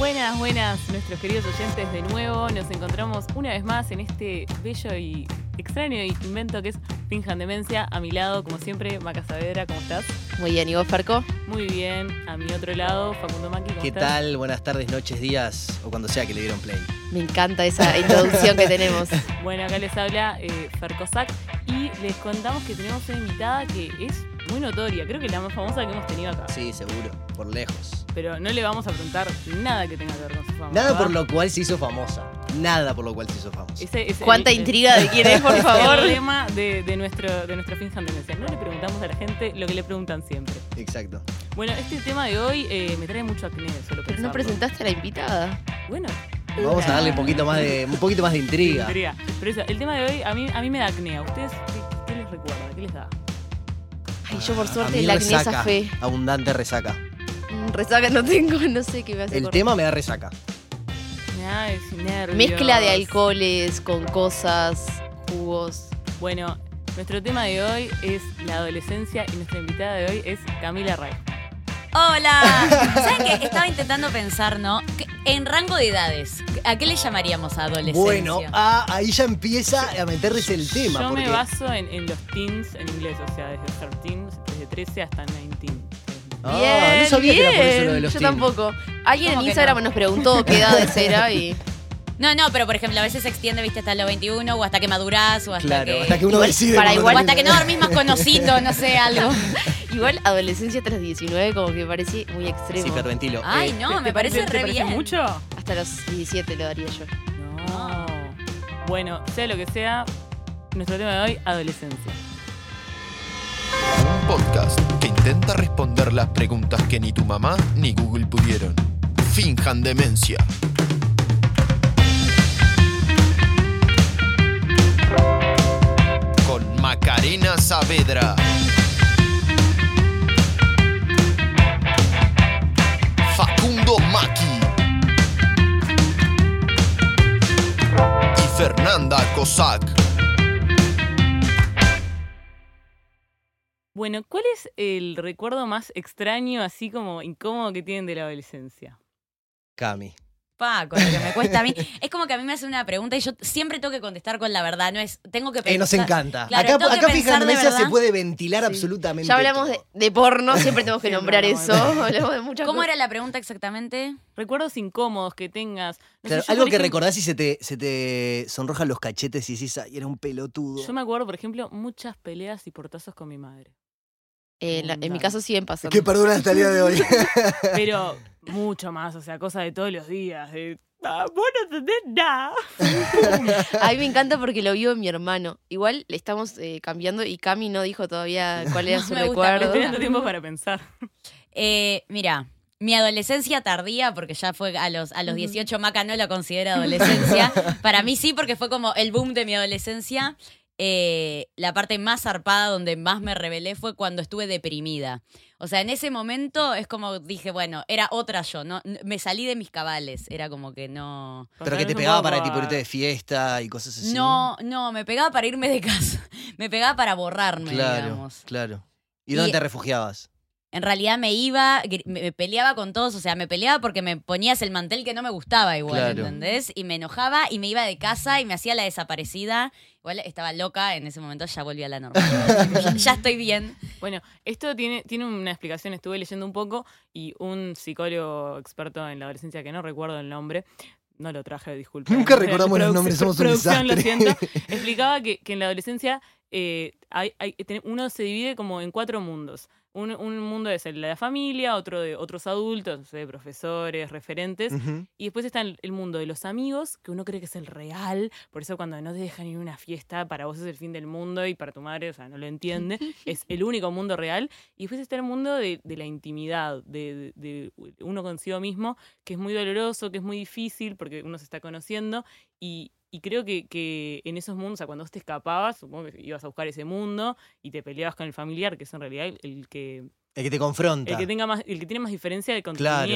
Buenas, buenas, nuestros queridos oyentes de nuevo. Nos encontramos una vez más en este bello y extraño invento que es Finjan Demencia. A mi lado, como siempre, Maca Saavedra, ¿cómo estás? Muy bien, ¿y vos, Farco? Muy bien. A mi otro lado, Facundo Maki, ¿cómo ¿Qué estás? tal? Buenas tardes, noches, días o cuando sea que le dieron play. Me encanta esa introducción que tenemos. Bueno, acá les habla eh, Fercosac y les contamos que tenemos una invitada que es muy notoria. Creo que la más famosa que hemos tenido acá. Sí, seguro, por lejos. Pero no le vamos a preguntar nada que tenga que ver con su fama. Nada ¿verdad? por lo cual se hizo famosa. Nada por lo cual se hizo famosa. Ese el- ¿Cuánta el- intriga de quién es, por el favor? lema de, de nuestro, de nuestro Finjan Demencia. No le preguntamos a la gente lo que le preguntan siempre. Exacto. Bueno, este tema de hoy eh, me trae mucho acné, solo Pero no presentaste a la invitada. Bueno, Vamos a darle un poquito más de, un poquito más de intriga. intriga. Pero eso, el tema de hoy a mí, a mí me da acné. ¿A ustedes qué, qué les recuerda? ¿Qué les da? Ay, yo por a suerte mí la acné resaca, zafé. Abundante resaca. Resaca no tengo, no sé qué me hace El tema me da resaca. Me da es nervios. Mezcla de alcoholes con cosas, jugos. Bueno, nuestro tema de hoy es la adolescencia y nuestra invitada de hoy es Camila Ray. Hola. ¿Saben qué? Estaba intentando pensar, ¿no? En rango de edades, ¿a qué le llamaríamos a adolescencia? Bueno, ah, ahí ya empieza a meterse el tema. Yo porque me baso en, en los teens en inglés, o sea, desde 13, desde 13 hasta 19. Ah, bien, no sabía que era por eso lo de los Yo tampoco. Alguien en ¿Cómo que Instagram no? nos preguntó qué edades era y... No, no, pero por ejemplo, a veces se extiende, viste, hasta los 21 o hasta que madurás o hasta Claro, que... hasta que uno Igual, decide. para cuando igual, O hasta que no dormís más conocido, no sé, algo. Igual adolescencia los 19 como que parece muy extremo. Sí, hiperventilo. Ay, Eh, no, ¿Te- me parece te re bien. mucho? Hasta los 17 lo daría yo. No. Bueno, sea lo que sea, nuestro tema de hoy, adolescencia. Un podcast que intenta responder las preguntas que ni tu mamá ni Google pudieron. Finjan demencia. Con Macarena Saavedra. Facundo Maki. Y Fernanda Cossack. Bueno, ¿cuál es el recuerdo más extraño, así como incómodo que tienen de la adolescencia? Cami. Pa, con lo que me cuesta a mí. Es como que a mí me hacen una pregunta y yo siempre tengo que contestar con la verdad. No es, tengo que pensar. Eh, nos encanta. Claro, acá acá pensar fíjate, se puede ventilar Sí. absolutamente. Ya hablamos de, todo. de porno, siempre tenemos que nombrar eso. Hablamos de muchas ¿Cómo cosas. era la pregunta exactamente? Recuerdos incómodos que tengas. Sé, Claro, yo, algo que ejemplo- recordás y se te, se te sonrojan los cachetes y decís, "Ay, era un pelotudo. Yo me acuerdo, por ejemplo, muchas peleas y portazos con mi madre. Eh, la- en mi caso siguen pasando. Que perdona hasta el día de hoy. Pero mucho más, o sea, cosas de todos los días. De, ah, vos no entendés nada. A mí me encanta porque lo vio mi hermano. Igual le estamos eh, cambiando y Cami no dijo todavía cuál era No su me gusta, recuerdo. Estoy dando tiempo para pensar. Eh, mira, mi adolescencia tardía, porque ya fue a los, a los 18, Maca no la considera adolescencia. Para mí sí, porque fue como el boom de mi adolescencia. Eh, la parte más zarpada donde más me rebelé fue cuando estuve deprimida. O sea, en ese momento es como dije, bueno, era otra yo, ¿no? Me salí de mis cabales, era como que no... Pero que te pegaba para tipo irte de fiesta y cosas así. No, no, me pegaba para irme de casa. Me pegaba para borrarme, Claro, digamos. claro. ¿Y dónde Y- te refugiabas? En realidad me iba, me peleaba con todos, o sea, me peleaba porque me ponías el mantel que no me gustaba igual, Claro. ¿entendés? Y me enojaba y me iba de casa y me hacía la desaparecida. Igual estaba loca, en ese momento ya volví a la normalidad. ya, ya estoy bien. Bueno, esto tiene, tiene una explicación, estuve leyendo un poco y un psicólogo experto en la adolescencia, que no recuerdo el nombre, no lo traje, disculpe. Nunca recordamos los nombres, somos un producción, lo desastre. siento, explicaba que, que en la adolescencia eh, hay- hay- uno se divide como en cuatro mundos. Un, un mundo es el de la familia, otro de otros adultos, no sé, profesores, referentes, y después está el, el mundo de los amigos, que uno cree que es el real, por eso cuando no te dejan ir a una fiesta, para vos es el fin del mundo y para tu madre, o sea, no lo entiende, es el único mundo real. Y después está el mundo de, de la intimidad, de, de- de uno consigo mismo, que es muy doloroso, que es muy difícil porque uno se está conociendo y... y creo que, que en esos mundos, o sea, cuando vos te escapabas, supongo que ibas a buscar ese mundo y te peleabas con el familiar, que es en realidad el, el que, El que te confronta. el que tenga más, el que tiene más diferencia de con tu Claro.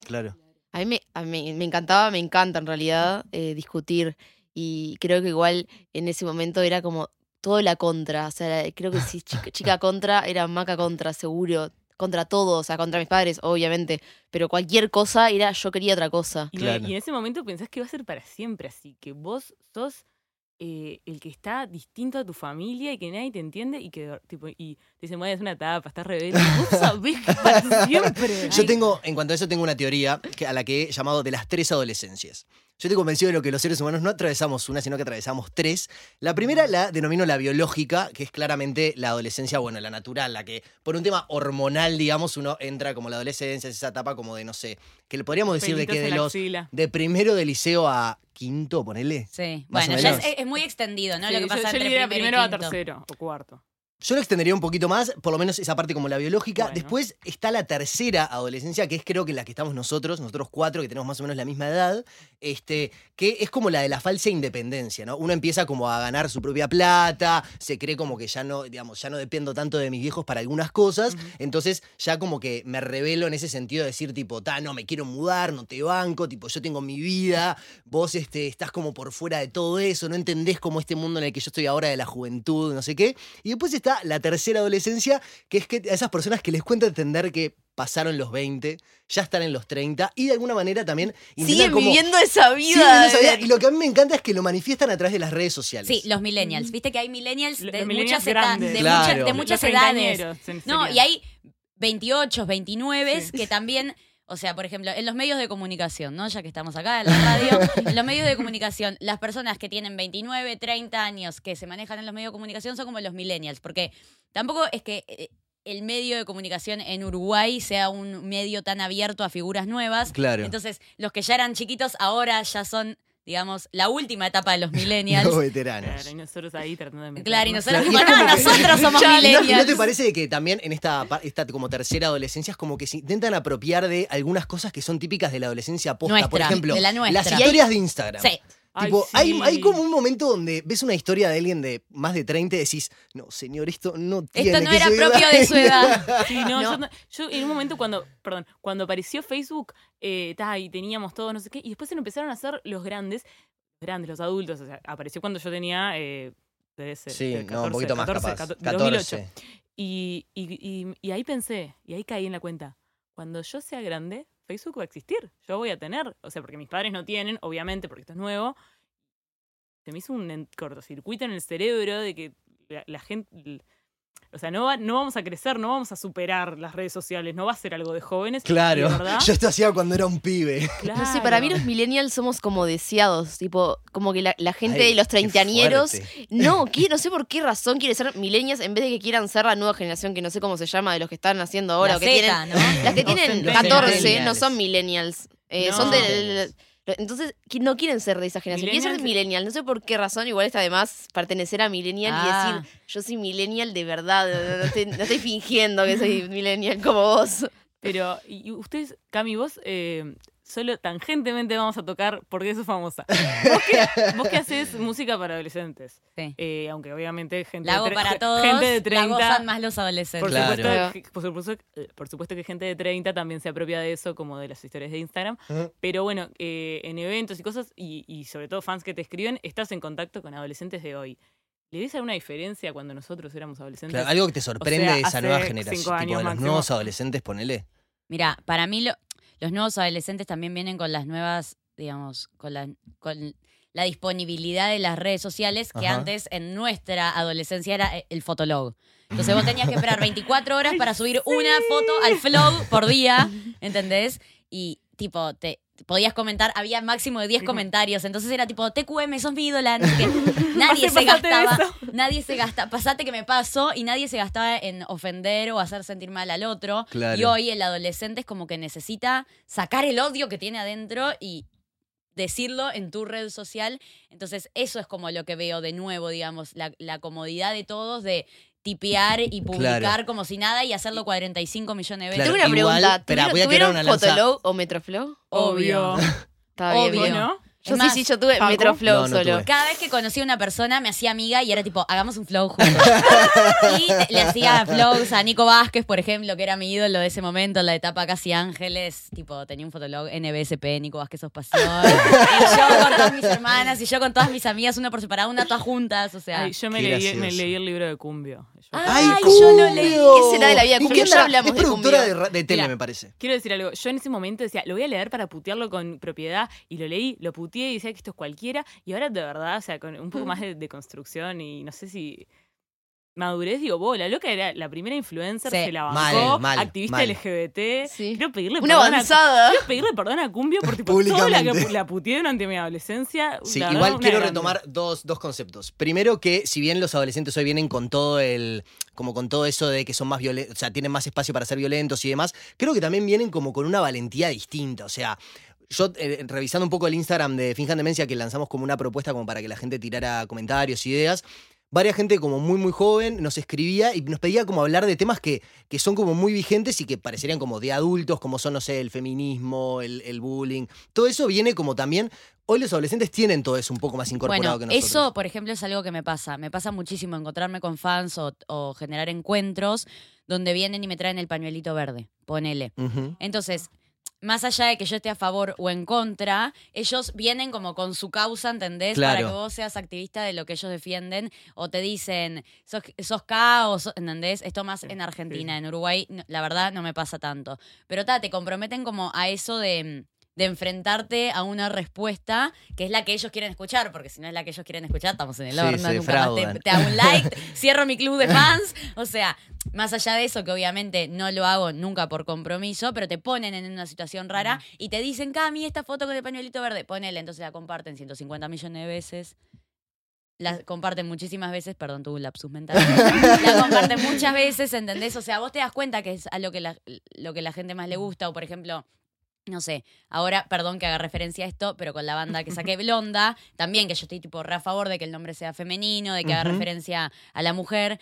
Claro. A mí me, a mí me encantaba, me encanta en realidad eh, discutir y creo que igual en ese momento era como todo la contra, o sea, creo que si chica, chica contra era maca contra, seguro. Contra todo, o sea, contra mis padres, obviamente. Pero cualquier cosa era yo quería otra cosa. Y, Claro. y en ese momento pensás que va a ser para siempre así, que vos sos eh, el que está distinto a tu familia y que nadie te entiende y que tipo, y te dicen, bueno, es una etapa, estás rebelde. Vos sabés que para siempre. Yo tengo, en cuanto a eso, tengo una teoría que, a la que he llamado de las tres adolescencias. Yo estoy convencido de lo que los seres humanos no atravesamos una, sino que atravesamos tres. La primera la denomino la biológica, que es claramente la adolescencia, bueno, la natural, la que por un tema hormonal, digamos, uno entra como la adolescencia, es esa etapa como de, no sé, que le podríamos decir de que de los axila. de primero de liceo a quinto, ponele. Sí. Más o Bueno, ya es, muy extendido, ¿no? Sí, lo que yo- pasa yo, entre le diría primero, primero y a tercero o cuarto. Yo lo extendería un poquito más, por lo menos esa parte como la biológica. Bueno. Después está la tercera adolescencia, que es creo que la que estamos nosotros, nosotros cuatro, que tenemos más o menos la misma edad, este, que es como la de la falsa independencia, ¿no? Uno empieza como a ganar su propia plata, se cree como que ya no, digamos, ya no dependo tanto de mis viejos para algunas cosas, entonces ya como que me revelo en ese sentido de decir tipo, ta, no me quiero mudar, no te banco, tipo, yo tengo mi vida, vos este, estás como por fuera de todo eso, no entendés como este mundo en el que yo estoy ahora de la juventud, no sé qué. Y después está la tercera adolescencia, que es que a esas personas que les cuenta entender que pasaron los 20, ya están en los 30 y de alguna manera también Siguen como- viviendo esa vida. esa vida. Y lo que a mí me encanta es que lo manifiestan a través de las redes sociales. Sí, los millennials. Viste que hay millennials Los de millennials muchas, eda- grandes. de Claro. muchas, de muchas Los edades. No, y hay 28, 29 Sí. que también, o sea, por ejemplo, en los medios de comunicación, ¿no? Ya que estamos acá en la radio, en los medios de comunicación, las personas que tienen 29, 30 años que se manejan en los medios de comunicación son como los millennials, porque tampoco es que eh, el medio de comunicación en Uruguay sea un medio tan abierto a figuras nuevas. Claro. Entonces, los que ya eran chiquitos ahora ya son, digamos, la última etapa de los millennials. Los veteranos. Claro, y nosotros ahí tratando de meternos. Claro, y nosotros, Claro, nosotros somos ¿Y no- y millennials. ¿No te parece que también en esta, esta como tercera adolescencia es como que se intentan apropiar de algunas cosas que son típicas de la adolescencia posta? Por ejemplo, de la nuestra. las historias de Instagram. Sí. Ay, Tipo, sí. hay, hay como un momento donde ves una historia de alguien de más de 30 y decís, no, señor, esto no tiene Esto no que era ser propio de su edad. Sí, no, No. Yo, no- yo en un momento cuando, perdón, cuando apareció Facebook, eh, ta, y teníamos todo, no sé qué, y después se lo empezaron a hacer los grandes, grandes, los adultos, o sea, apareció cuando yo tenía eh, 13, Sí, eh, no, un poquito más 14, capaz. 14, 2008. 14. Y, y, y- y ahí pensé, y ahí caí en la cuenta, cuando yo sea grande, Facebook va a existir, yo voy a tener, o sea, porque mis padres no tienen, obviamente, porque esto es nuevo, se me hizo un cortocircuito en el cerebro de que la gente... O sea, no, va- no vamos a crecer, no vamos a superar las redes sociales, no va a ser algo de jóvenes. de Claro, verdad, yo esto hacía cuando era un pibe. No sé, para mí los millennials somos como deseados, tipo, como que la, la gente Ay, de los treintañeros, no, quiere- no sé por qué razón quiere ser millennials en vez de que quieran ser la nueva generación, que no sé cómo se llama, de los que están haciendo ahora, La o que Z, tienen, ¿no? las que tienen centennials. 14 no son millennials, eh, No. son del... Entonces, no quieren ser de esa generación, quieren ser millennial. No sé por qué razón, igual está además pertenecer a millennial Ah. y decir, yo soy millennial de verdad, no, no estoy, no estoy fingiendo que soy millennial como vos. Pero, y y ustedes, Cami, vos, eh, solo tangentemente vamos a tocar por qué sos famosa. Vos que, vos que haces música para adolescentes, Sí. eh, aunque obviamente gente, La hago de para todos, gente de la 30... gozan más los adolescentes. Por, Claro. supuesto, que- por, supuesto, eh, por supuesto que gente de 30 también se apropia de eso, como de las historias de Instagram. Pero bueno, eh, en eventos y cosas, y, y sobre todo fans que te escriben, estás en contacto con adolescentes de hoy. ¿Le ves alguna diferencia cuando nosotros éramos adolescentes? Claro, algo que te sorprende sea, de esa nueva generación, tipo de los nuevos adolescentes, ponele. Mira, para mí lo- los nuevos adolescentes también vienen con las nuevas, digamos, con la, con la disponibilidad de las redes sociales que Ajá. antes en nuestra adolescencia era eh, el fotolog. Entonces vos tenías que esperar 24 horas para subir una foto al flog por día, ¿entendés? Y tipo, te podías comentar, había máximo de 10 comentarios, entonces era tipo, TQM, sos mi ídola, no sé qué. Nadie se gastaba, nadie se gasta, pasate que me paso, y nadie se gastaba en ofender o hacer sentir mal al otro. Claro. Y hoy el adolescente es como que necesita sacar el odio que tiene adentro y decirlo en tu red social. Entonces, eso es como lo que veo de nuevo, digamos, la, la comodidad de todos de tipear y publicar Claro. como si nada y hacerlo 45 millones de veces. Claro, Tengo una igual, pregunta. espera, ¿Tuvieron, voy a tirar ¿tuvieron una lanza. Fotolog o Metroflow? Obvio. Está bien, Obvio. bien. ¿no? Yo sí, sí, yo tuve Facu. Metroflow No, no solo. tuve. Cada vez que conocía a una persona me hacía amiga y era tipo, hagamos un flow juntos. y te- le hacía flows a Nico Vázquez, por ejemplo, que era mi ídolo de ese momento, en la etapa casi Ángeles. Tipo, tenía un fotolog NBSP, Nico Vázquez sos pasión. y yo con todas mis hermanas y yo con todas mis amigas, una por separada, una todas juntas. O sea. Ay, yo me Qué leí, me gracioso. leí el libro de Cumbio. Yo- Ay, yo lo leí. ¿Qué será de la vida de ¿Y Cumbio? qué Ya hablamos Es de productora de, Cumbio. ra- de tele, Mira. me parece. Quiero decir algo, yo en ese momento decía, lo voy a leer para putearlo con propiedad, y lo leí, lo y decía que esto es cualquiera, y ahora de verdad, o sea, con un poco más de, de construcción y no sé si madurez, digo, vos, la loca era la primera influencer, Sí. se la Mal, bancó, mal, activista mal. LGBT, Sí. quiero pedirle Una perdón a- avanzada. Quiero pedirle perdón a Cumbio por tipo, toda la que la puteé durante mi adolescencia. Sí, verdad, igual quiero grande. retomar dos, dos conceptos. Primero que si bien los adolescentes hoy vienen con todo el, como con todo eso de que son más violentos, o sea, tienen más espacio para ser violentos y demás, creo que también vienen como con una valentía distinta. O sea, yo eh, revisando un poco el Instagram de Finjan Demencia, que lanzamos como una propuesta como para que la gente tirara comentarios, ideas. Varias gente como muy muy joven nos escribía y nos pedía como hablar de temas que, que son como muy vigentes y que parecerían como de adultos, como son, no sé, el feminismo, el, el bullying. Todo eso viene como también Hoy los adolescentes tienen todo eso un poco más incorporado Bueno, que nosotros. eso, por ejemplo, es algo que me pasa. Me pasa muchísimo encontrarme con fans o, o generar encuentros donde vienen y me traen el pañuelito verde. Ponele. Entonces, más allá de que yo esté a favor o en contra, ellos vienen como con su causa, ¿entendés? Claro. Para que vos seas activista de lo que ellos defienden o te dicen, sos, sos sos- ¿entendés? Esto más en Argentina, en Uruguay, la verdad no me pasa tanto. Pero ta, te comprometen como a eso de de enfrentarte a una respuesta que es la que ellos quieren escuchar, porque si no es la que ellos quieren escuchar, estamos en el horno, nunca más te, te hago un like, cierro mi club de fans, o sea, más allá de eso, que obviamente no lo hago nunca por compromiso, pero te ponen en una situación rara y te dicen, Cami, esta foto con el pañuelito verde, ponele, entonces la comparten 150 millones de veces. La comparten muchísimas veces, perdón, tuve un lapsus mental. la comparten muchas veces, ¿entendés? O sea, vos te das cuenta que es a lo que la, lo que la gente más le gusta, o por ejemplo, no sé, ahora, perdón que haga referencia a esto, pero con la banda que saqué Blonda, también que yo estoy tipo re a favor de que el nombre sea femenino, de que haga referencia a la mujer.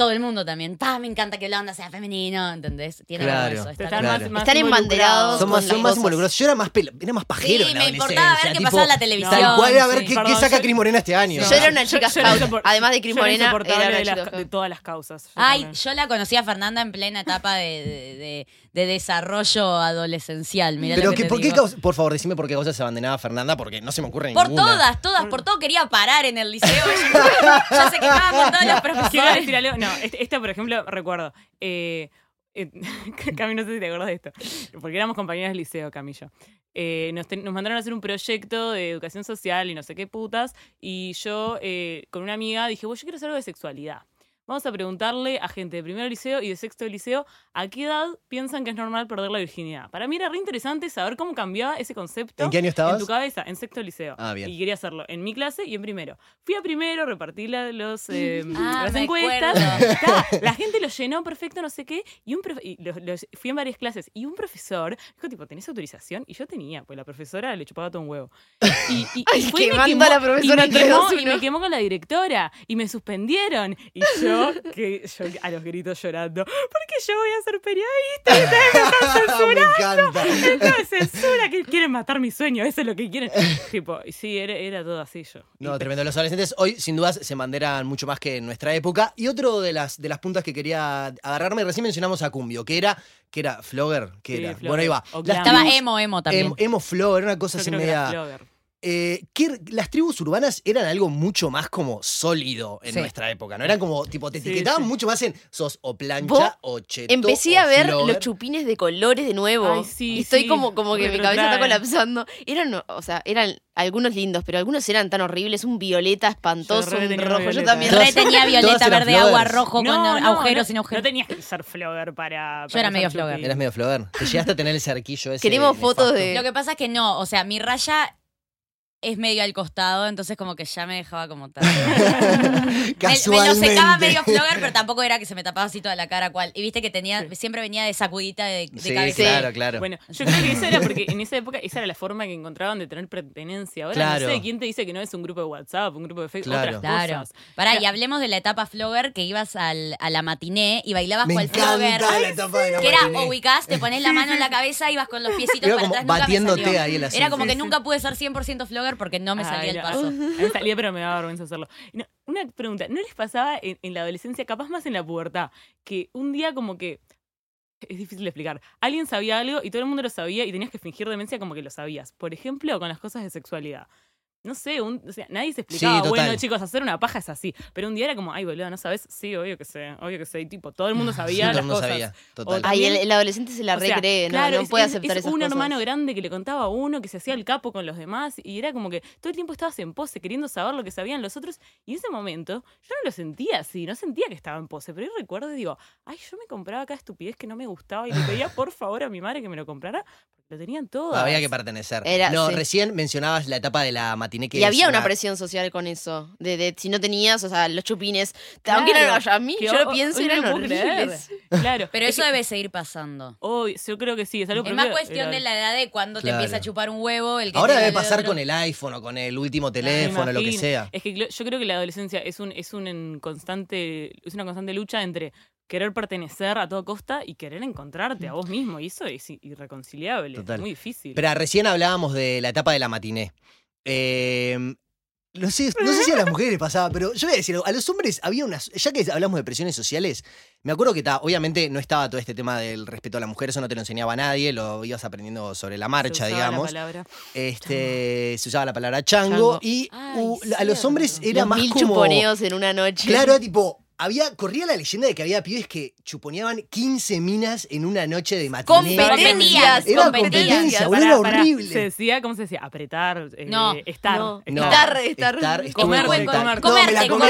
Todo el mundo también, pa, me encanta que Blonda sea femenino, ¿entendés? Tiene Claro. eso, está Están Claro. más, más Están embanderados Son más, son más involucrados. Yo era más, pela- era más pajero Sí, en la me importaba ver qué pasaba en la televisión. Tal cual, a ver sí. qué, saca yo- Cris Morena este año. Yo era una chica Yo- scout. Además de Cris Morena, era una de, las- todas las causas. Yo Ay, también. yo la conocí a Fernanda en plena etapa de, de- de- de desarrollo adolescencial. Mirá Pero lo que que, te ¿por qué causa- por favor, decime por qué causa se abandonaba Fernanda, porque no se me ocurre Por ninguna. todas, todas, por todo quería parar en el liceo. Ya, se quemaba con todos los profesores. Este- esta, por ejemplo, recuerdo. Eh, eh, no sé si te acuerdas de esto. Porque éramos compañeras del liceo, Camillo. Eh, nos, nos mandaron a hacer un proyecto de educación social y no sé qué putas. Y yo, eh, con una amiga, dije, bueno, yo quiero hacer algo de sexualidad. Vamos a preguntarle a gente de primero liceo y de sexto liceo a qué edad piensan que es normal perder la virginidad. Para mí era re interesante saber cómo cambiaba ese concepto. ¿En qué año estabas? En tu cabeza, en sexto liceo. Ah, bien. Y quería hacerlo en mi clase y en primero. Fui a primero, repartí la- los, eh, Ah, las me encuestas. la gente lo llenó perfecto, no sé qué. Y un profe- y los- los- fui en varias clases. Y un profesor dijo, tipo, ¿tenés autorización? Y yo tenía, pues la profesora le chupaba todo un huevo. Y, y, Ay, fue y me a la profesora y me, quemó, y 321. me quemó con la directora. Y me suspendieron. Y yo, que yo a los gritos llorando, porque yo voy a ser periodista y ustedes me están censurando. me encanta. Censura, que quieren matar mi sueño, eso es lo que quieren. tipo, y sí, era, era todo así yo. No, Y- tremendo. Los adolescentes hoy, sin dudas, se manderan mucho más que en nuestra época. Y otro de las, de las puntas que quería agarrarme, recién mencionamos a Cumbio, que era, que era Flogger, que Sí, era. Flogger. Bueno, ahí va. Estaba emo, emo también. Emo, emo Flogger, una cosa yo así creo que era media. Eh, que las tribus urbanas eran algo mucho más como sólido en Sí. nuestra época, ¿no? Eran como, tipo, te etiquetaban sí. mucho más en sos o plancha o cheto Empecé o a ver los chupines de colores de nuevo. Ay, sí, y estoy sí, como, como que mi cabeza está colapsando. Eran, o sea, eran algunos lindos, pero algunos eran tan horribles. Un violeta espantoso, un tenía rojo. Yo violeta. también. Re tenía violeta, verde, agua, rojo, con agujeros no, sin agujeros. No tenías que ser flogger para. Yo era medio flogger. Eras medio Flogger. Te llegaste a tener el cerquillo ese. Queremos fotos de- Lo que pasa es que no, o sea, mi raya es medio al costado, entonces como que ya me dejaba como tal. me, me lo secaba medio flogger, pero tampoco era que se me tapaba así toda la cara cual. Y viste que tenía, siempre venía de sacudita de, de Sí, cabeza. claro, claro. Bueno, yo creo que eso era porque en esa época esa era la forma que encontraban de tener pertenencia. Ahora Claro. no sé quién te dice que no es un grupo de WhatsApp, un grupo de Facebook, Claro. otras Claro. cosas. Pará, y hablemos de la etapa flogger que ibas al, a la matiné y bailabas Me cual flogger. encanta la etapa de la Que era matiné. ubicás, te pones la mano en la cabeza y vas con los piecitos para como atrás. Nunca me batiéndote salió. ahí el asunto. Era como que nunca pude ser 100% flogger porque no me Ah, salía el paso. A mí me salía, pero me daba vergüenza hacerlo. No, una pregunta, ¿no les pasaba en, en la adolescencia, capaz más en la pubertad, que un día como que... Es difícil de explicar. Alguien sabía algo y todo el mundo lo sabía y tenías que fingir demencia como que lo sabías. Por ejemplo, con las cosas de sexualidad. No sé, un- o sea, nadie se explicaba, Sí, bueno, chicos, hacer una paja es así. Pero un día era como, ay, boludo, ¿no sabes? Sí, obvio que sé, obvio que sé. Y tipo, todo el mundo Sí, sabía todo las el mundo cosas. sabía, total. Ay, el, adolescente se la o sea, recree, no, claro, no es- puede es- aceptar es esas un cosas. hermano grande que le contaba a uno, que se hacía el capo con los demás, y era como que todo el tiempo estabas en pose, queriendo saber lo que sabían los otros, y en ese momento yo no lo sentía así, no sentía que estaba en pose, pero yo recuerdo y digo, ay, yo me compraba cada estupidez que no me gustaba y le pedía por favor a mi madre que me lo comprara, porque lo tenían todo. Había que pertenecer. Era- no, sí. recién mencionabas la etapa de la que Y había una presión social con eso. De, de si no tenías, o sea, los chupines. Aunque Claro, eran, a mí, yo lo pienso, no eran horribles. Claro. Pero es eso que- debe seguir pasando. hoy, yo creo que sí, es algo Es más cuestión era- de la edad de cuando Claro. te empieza a chupar un huevo. El que Ahora debe pasar otro. con el iPhone o con el último teléfono, lo que sea. Es que yo creo que la adolescencia es un es un en constante es una constante lucha entre querer pertenecer a toda costa y querer encontrarte a vos mismo y eso es irreconciliable, Total. es muy difícil. Pero recién hablábamos de la etapa de la matiné. Eh, no, sé, no sé si a las mujeres les pasaba, pero yo voy a decir, algo, a los hombres había unas. Ya que hablamos de presiones sociales, me acuerdo que ta, obviamente no estaba todo este tema del respeto a la mujer, eso no te lo enseñaba nadie, lo ibas aprendiendo sobre la Se marcha, la digamos. palabra. Este, se usaba la palabra chango, Chango. y Ay, uh, a los hombres era Los más mil como. chuponeos en una noche. Claro, era tipo. Había, corría la leyenda de que había pibes que chuponeaban 15 minas en una noche de matiné. Competencias, Era competencia, boludo, era horrible. Se decía, ¿cómo se decía? Apretar, eh, No, estar. no. No, Estar, estar. estar, Comer, comer, comer. No, me la Comerte, comí.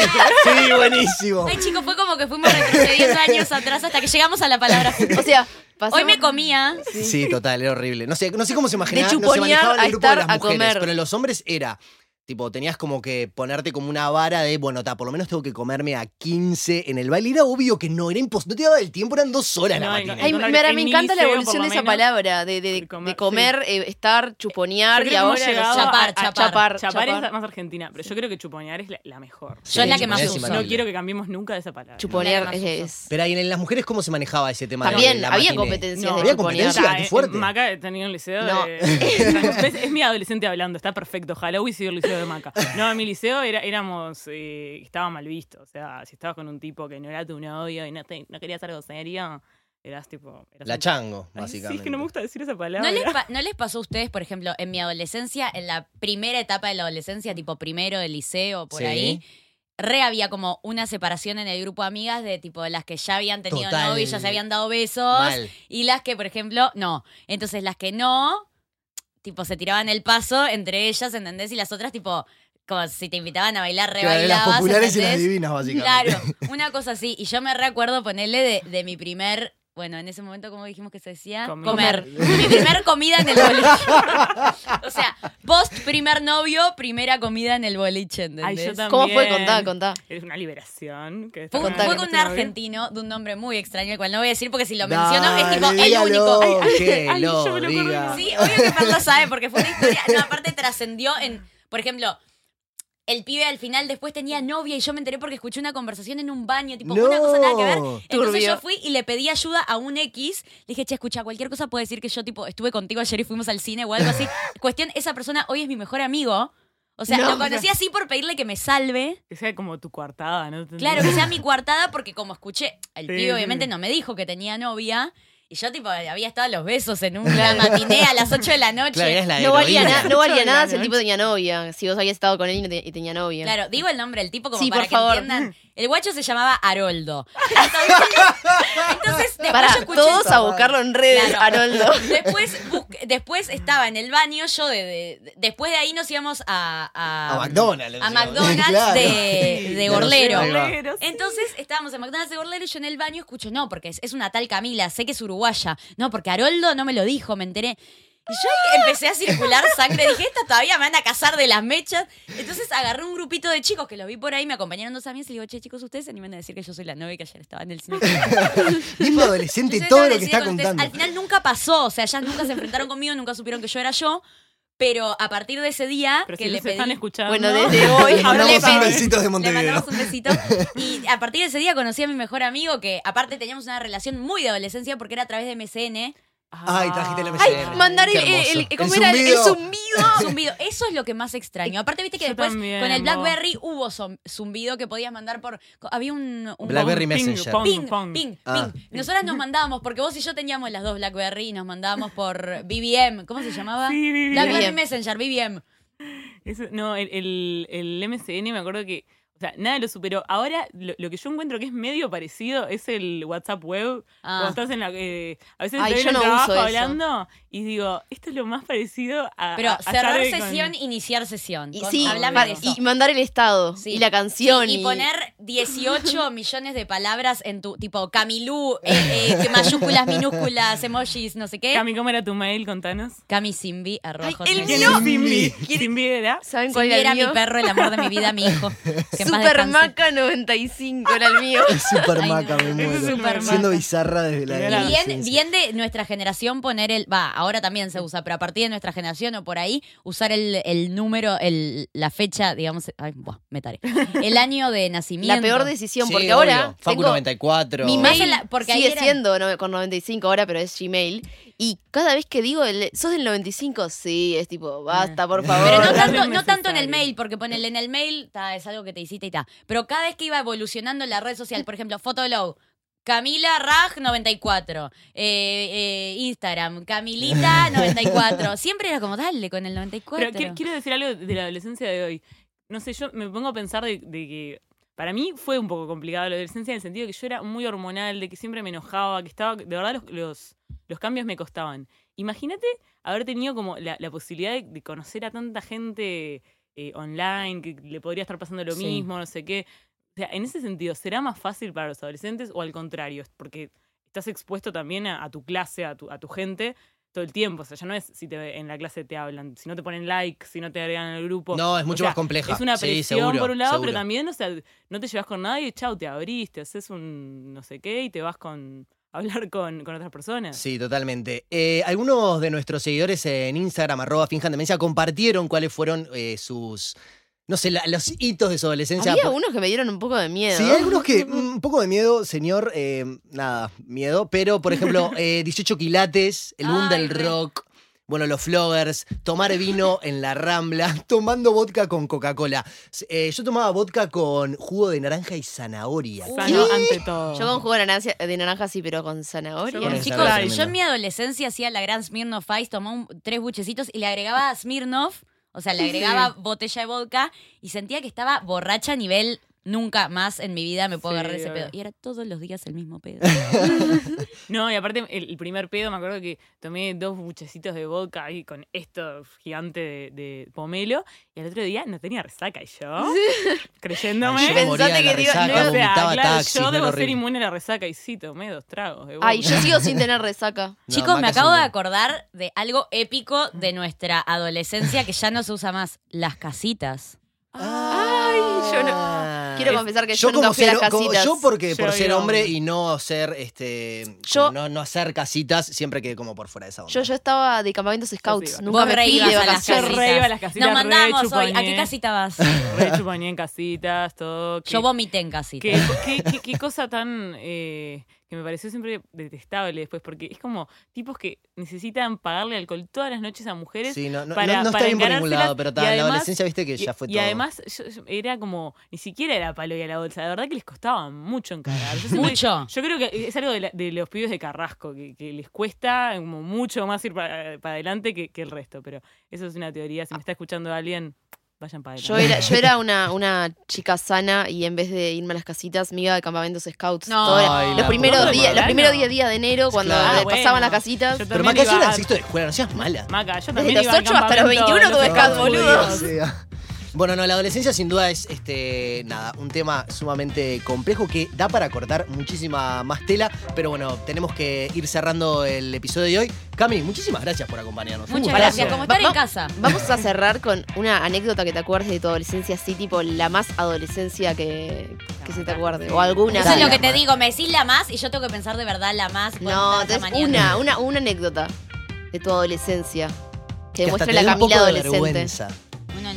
Sí, buenísimo. Ay, chicos, fue como que fuimos retrocediendo años atrás hasta que llegamos a la palabra. O sea, pasamos- Hoy me comía. Sí, total, era horrible. No sé, no sé cómo se imaginaba, no se manejaba a el grupo de estar las a mujeres, comer. pero en los hombres era, tipo, tenías como que ponerte como una vara de, bueno, ta, por lo menos tengo que comerme a 15 en el baile. Era obvio que no, era imposible, no te daba el tiempo, eran dos horas la No, matiné. no, Ay, me, encanta la liceo, evolución por de lo esa menos, palabra, de, de- de- de comer, de comer, eh, estar, chuponear y creo a que vos hemos llegado chapar, chapar. chapar, Chapar chapar. es más argentina, pero yo creo que chuponear es la, la mejor. Yo es la que más chuponear es uso. No quiero que cambiemos nunca de esa palabra. Chuponear más es, uso. es- Pero ahí en las mujeres, ¿cómo se manejaba ese tema? de También, la había matiné? competencias No. de Había chuponear. competencia. Qué en- fuerte. Maca tenía un liceo No. de... ¿Ves? Es mi adolescente hablando, está perfecto. Ojalá hubiese sido el liceo de Maca. No, en mi liceo era, éramos... eh, estaba mal visto. O sea, si estabas con un tipo que no era tu novio y no, te, no querías algo serio, eras tipo... eras La un- chango, Ay, básicamente. Sí, es que no me gusta decir esa palabra. ¿No les, pa- ¿No les pasó a ustedes, por ejemplo, en mi adolescencia, en la primera etapa de la adolescencia, tipo primero del liceo, por Sí. ahí? Re había como una separación en el grupo de amigas de tipo las que ya habían tenido Total. novio y ya se habían dado besos. Mal. Y las que, por ejemplo, no. Entonces las que no, tipo, se tiraban el paso entre ellas, ¿entendés? Y las otras, tipo, como si te invitaban a bailar, re Claro, las populares y las divinas, básicamente. Claro, una cosa así. Y yo me recuerdo ponerle de, de mi primer. Bueno, en ese momento, como dijimos que se decía? Comer. Comer. Mi primer comida en el boliche. o sea, post primer novio, primera comida en el boliche, ¿entendés? Ay, yo también. ¿Cómo fue? Contá, contá. Es una liberación. Que Fue, fue con un novio. argentino de un nombre muy extraño, el cual no voy a decir porque si lo menciono es tipo el único. ay, lo yo me lo acuerdo diga. Sí, obvio que sabe porque fue una historia. No, aparte trascendió en. Por ejemplo, el pibe al final después tenía novia y yo me enteré porque escuché una conversación en un baño, tipo, No. una cosa nada que ver. Entonces Turbio. yo fui y le pedí ayuda a un X. Le dije, che, escucha, cualquier cosa puede decir que yo, tipo, estuve contigo ayer y fuimos al cine o algo así. Cuestión, esa persona hoy es mi mejor amigo. O sea, No. lo conocí así por pedirle que me salve. Que sea como tu coartada, ¿no? Claro, que sea mi coartada, porque como escuché, el Sí, pibe sí. obviamente no me dijo que tenía novia. Y yo, tipo, había estado a los besos en una matiné a las 8 de la noche. Claro, eres la No valía, na- no nada si el tipo tenía novia. Si vos habías estado con él y, no te- y tenía novia. Claro, digo el nombre del tipo como Sí, para por que favor. entiendan. El guacho se llamaba Haroldo. Entonces, entonces después Para yo escuché todos a buscarlo en redes, Claro. Haroldo. Después, después estaba en el baño, yo de, de- de- después de ahí nos íbamos a, a, A McDonald's. a McDonald's Claro. de, de Gorlero. Entonces estábamos en McDonald's de Gorlero y yo en el baño escucho, no, porque es, es una tal Camila, sé que es uruguaya. No, porque Haroldo no me lo dijo, me enteré. Y yo empecé a circular sangre. Dije, esta todavía me van a cazar de las mechas. Entonces agarré un grupito de chicos que los vi por ahí, me acompañaron dos amigos y le digo, che, chicos, ustedes se animan a decir que yo soy la novia que ayer estaba en el cine. Tipo adolescente, todo lo que está contando. Al final nunca pasó, o sea, ellas nunca se enfrentaron conmigo, nunca supieron que yo era yo. Pero a partir de ese día Pero que si le están escuchando. Bueno, desde hoy mandamos le un besito de le Montevideo. mandamos un besito. Y a partir de ese día conocí a mi mejor amigo, que aparte teníamos una relación muy de adolescencia porque era a través de MSN. Ay, trajiste la Ay, MSN. mandar el, el, el- ¿cómo El era? El- el zumbido. eso es lo que más extraño. Aparte, viste que Yo después también, con el. Blackberry hubo zum- zumbido que podías mandar por. Había un. un Blackberry Ping, Messenger. pong, Ping, pong. ping, Ah. ping. Nosotras nos mandábamos, porque vos y yo teníamos las dos Blackberry y nos mandábamos por BBM. ¿Cómo se llamaba? Sí, BBM. Blackberry BBM. Messenger, BBM. Eso- no, el, el, el MSN me acuerdo que. O sea, nada lo superó. Ahora, lo, lo que yo encuentro que es medio parecido es el WhatsApp web. Ah. Cuando estás en la. eh, a veces Ay, estoy yo en el no trabajo uso eso. hablando y digo, esto es lo más parecido a. Pero a- a cerrar con- sesión, iniciar sesión. Y Con- sí, de eso. y mandar el estado. Sí. Y la canción. Sí, y poner 18 millones de palabras en tu, tipo, Camilú, eh, eh, mayúsculas, minúsculas, emojis, no sé qué. Cami, ¿cómo era tu mail? Contanos. Camisimbi, arroba Ay, el ¿Quién mío. es Simbi? ¿Quién- Simbi era. ¿Saben cuál Simbi era era mi perro, el amor de mi vida, mi hijo. Que en paz Super descanse. Maca 95 era el mío. Es super Ay, maca, no. me Es muero. súper Siendo maca. bizarra desde la Era bien, de nuestra generación poner el. Va, ahora también se usa, pero a partir de nuestra generación o por ahí, usar el, el número, el, la fecha, digamos. Ay, buah, me taré. El año de nacimiento. La peor decisión, Sí, porque obvio. ahora Facu tengo 94. mi Más mail en la- porque ahí sigue era- siendo no, con 95 ahora, pero es Gmail. Y cada vez que digo, el, ¿sos del 95? Sí, es tipo, basta, por favor. Pero no tanto, no tanto en el mail, porque ponele en el mail, ta, es algo que te hiciste y ta. Pero cada vez que iba evolucionando la red social, por ejemplo, Fotolog, Camila Raj 94, eh, eh, Instagram, Camilita 94. Siempre era como, dale con el 94. Pero qui- quiero decir algo de la adolescencia de hoy. No sé, yo me pongo a pensar de, de que para mí fue un poco complicado la adolescencia en el sentido de que yo era muy hormonal, de que siempre me enojaba, que estaba, de verdad los, los, los cambios me costaban. Imagínate haber tenido como la, la posibilidad de, de conocer a tanta gente eh, online, que le podría estar pasando lo Sí. mismo, no sé qué. O sea, en ese sentido, ¿será más fácil para los adolescentes o al contrario? Porque estás expuesto también a, a tu clase, a tu, a tu gente todo el tiempo. O sea, ya no es si te, en la clase te hablan, si no te ponen like, si no te agregan al grupo. No, es O mucho sea, más compleja. Es una Sí, presión seguro, por un lado, seguro. pero también, o sea, no te llevas con nadie, chau, te abriste, haces un no sé qué y te vas con hablar con, con otras personas. Sí, totalmente. Eh, algunos de nuestros seguidores en Instagram, arroba Finjan Demencia, compartieron cuáles fueron eh, sus, no sé, la- los hitos de su adolescencia. Había Por- unos que me dieron un poco de miedo. Sí, hay algunos que mm, un poco de miedo, señor, eh, nada, miedo, pero por ejemplo, eh, 18 quilates, el boom del rock, bueno, los floggers, tomar vino en la rambla, tomando vodka con Coca-Cola. Eh, yo tomaba vodka con jugo de naranja y zanahoria. Sano ante todo. Yo con jugo de naranja, de naranja sí, pero con zanahoria. Yo con Chicos, yo en mi adolescencia hacía la gran Smirnoff Ice, tomaba un- tres buchecitos y le agregaba Smirnoff, o sea, le agregaba botella de vodka y sentía que estaba borracha a nivel nunca más en mi vida me puedo Sí, agarrar ese pedo. Y era todos los días el mismo pedo. No, y aparte el, el primer pedo, me acuerdo que tomé dos buchecitos de vodka ahí con esto gigante de, de pomelo y al otro día no tenía resaca y yo, creyéndome. Ay, yo Pensaste que digo, resaca, no, o sea, vomitaba claro, taxis, yo debo ser inmune a la resaca y sí, tomé dos tragos de vodka. Ay, yo sigo sin tener resaca. No, Chicos, me acabo de acordar de algo épico de nuestra adolescencia que ya no se usa más, las casitas. Ay, yo no. Quiero Es- confesar que yo, nunca como fui a las ser- como- casitas. yo porque Yo por ser hombre y no ser este Yo- no, no hacer casitas, siempre quedé como por fuera de esa onda. Yo, yo estaba de campamentos scouts. iba. Nunca Vos me re fui de a las. Yo casitas. re iba a las casitas, Nos mandamos hoy. ¿A qué casita vas? Re chuponí en casitas, todo. Yo vomité en casita. ¿Qué, qué, qué- qué cosa tan eh, que me pareció siempre detestable después, porque es como tipos que necesitan pagarle alcohol todas las noches a mujeres. Sí, no, no, para- no- no está para bien por ningún lado, pero y en la además- adolescencia viste que Y, ya fue y todo. además yo- yo- era como, ni siquiera era palo y a la bolsa, de verdad que les costaba mucho encarar. Siempre- Mucho. Yo creo que es algo de, la- de los pibes de Carrasco, que, que les cuesta como mucho más ir para, para adelante que, que el resto, pero eso es una teoría. Si me está escuchando alguien, vayan para Yo era, yo era una, una chica sana y en vez de irme a las casitas me iba de campamentos scouts. No. Todo era- Ay, los la primeros días, los primeros 10 días de enero cuando Claro. Ah, pasaban bueno. las casitas. Yo Pero Maca, iba era a- sexto de escuela, no seas mala. Maca, yo Desde también los iba al 8 hasta los campamento 21 tuve los scouts, scouts, boludo. Bueno, no, la adolescencia sin duda es este nada, un tema sumamente complejo que da para cortar muchísima más tela, pero bueno, tenemos que ir cerrando el episodio de hoy. Cami, muchísimas gracias por acompañarnos. Muchas gustazo. gracias. Como Va- estar en va- casa. Vamos a cerrar con una anécdota que te acuerdes de tu adolescencia, así tipo la más adolescencia que, que se te acuerde. O alguna. Eso es lo que te digo, me decís la más y yo tengo que pensar de verdad la más. No, entonces una, una, una anécdota de tu adolescencia. Que te la Camila adolescente. vergüenza.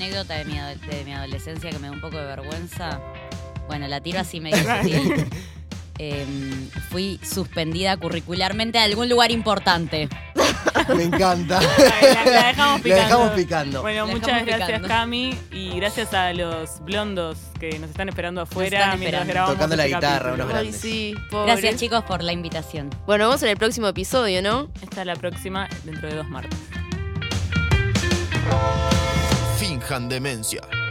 Una anécdota de mi, ado- de mi adolescencia que me da un poco de vergüenza. Bueno, la tiro así medio sutil. Em, fui suspendida curricularmente a algún lugar importante. Me encanta. La, la dejamos La picando. dejamos picando. Bueno, La muchas gracias, picando. Cami. Y gracias a los blondos que nos están esperando afuera están mientras esperando. grabamos Tocando la este guitarra, unos Ay, sí. Gracias chicos por la invitación. Bueno, vamos en el próximo episodio, ¿no? Hasta la próxima, dentro de dos martes. Finjan demencia.